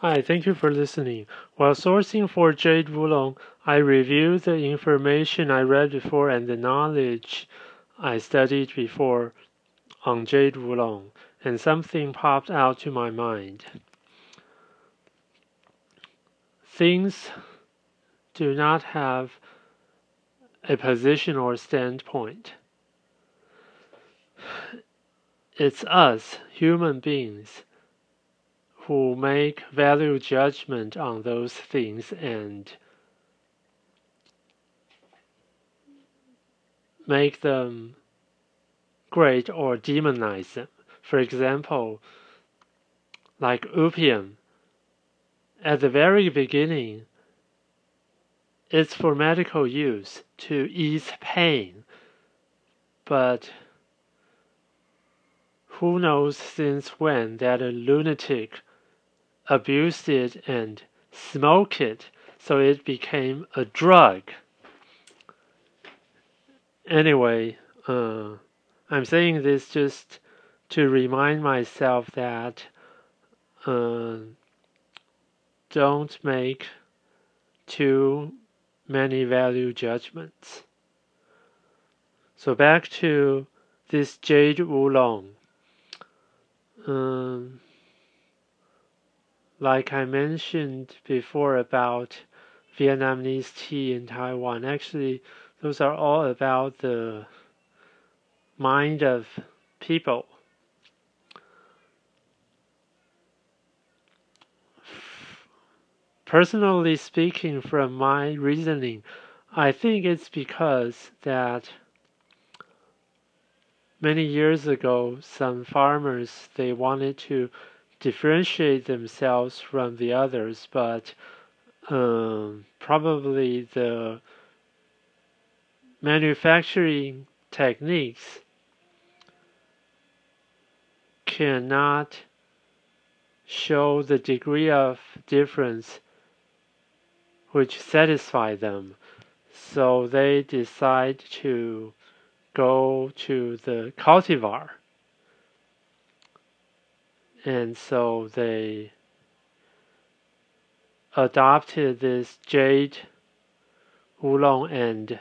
Hi, thank you for listening. While sourcing for Jade Wulong, I reviewed the information I read before and the knowledge I studied before on Jade Wulong, and something popped out to my mind. Things do not have a position or standpoint. It's us, human beings, who make value judgment on those things and make them great or demonize them. For example, like opium, at the very beginning, it's for medical use to ease pain, but who knows since when that a lunatic abused it and smoked it, so it became a drug. Anyway, uh, I'm saying this just to remind myself that uh, don't make too many value judgments. So back to this Jade Wulong. Um, like I mentioned before about Vietnamese tea in Taiwan, actually, those are all about the mind of people. Personally speaking, from my reasoning, I think it's because that many years ago, some farmers they wanted to differentiate themselves from the others, but um, probably the manufacturing techniques cannot show the degree of difference which satisfy them. So they decide to go to the cultivar and so they adopted this jade oolong and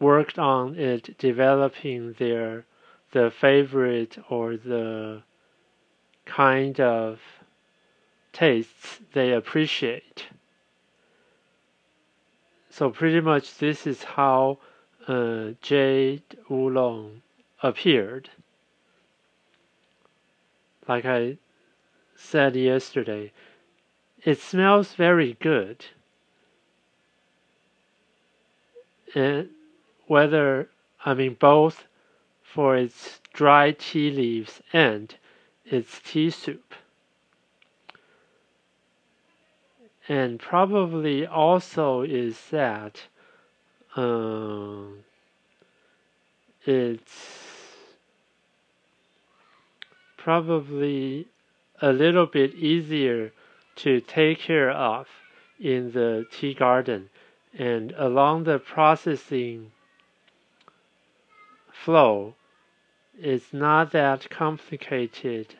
worked on it developing their the favorite or the kind of tastes they appreciate. So pretty much this is how uh, jade oolong appeared like I said yesterday, it smells very good. And whether, I mean, both for its dry tea leaves and its tea soup. And probably also is that um, it's probably a little bit easier to take care of in the tea garden and along the processing flow it's not that complicated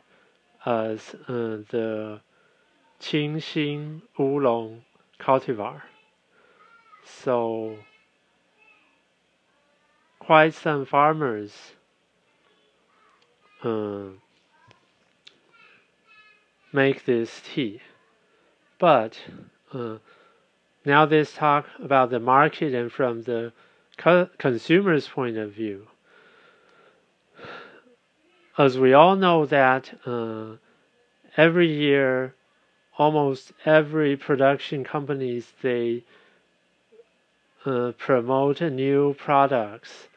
as uh, the Qingxin Oolong cultivar. So quite some farmers uh, make this tea. But uh, now let's talk about the market and from the co consumer's point of view. As we all know that uh, every year, almost every production companies they uh, promote new products.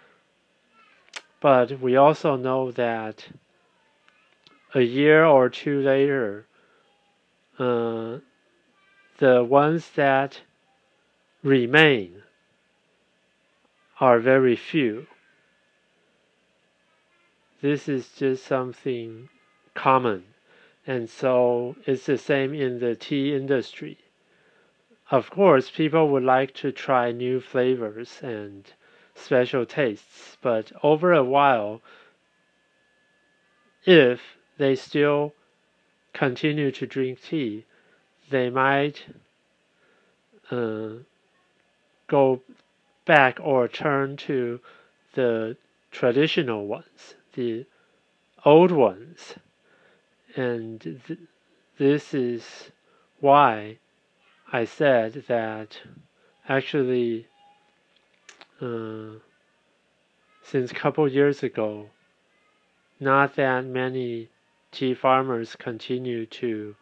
But we also know that a year or two later, uh, the ones that remain are very few. This is just something common, and so it's the same in the tea industry. Of course, people would like to try new flavors and special tastes, but over a while, if they still continue to drink tea, they might uh, go back or turn to the traditional ones, the old ones. And th this is why I said that actually uh, since a couple years ago, not that many tea farmers continue to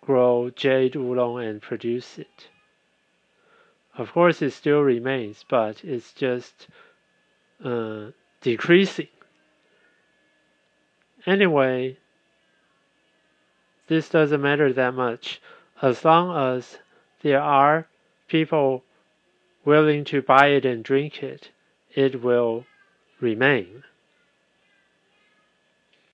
grow jade oolong and produce it. Of course, it still remains, but it's just uh, decreasing. Anyway, this doesn't matter that much as long as there are people willing to buy it and drink it, it will remain.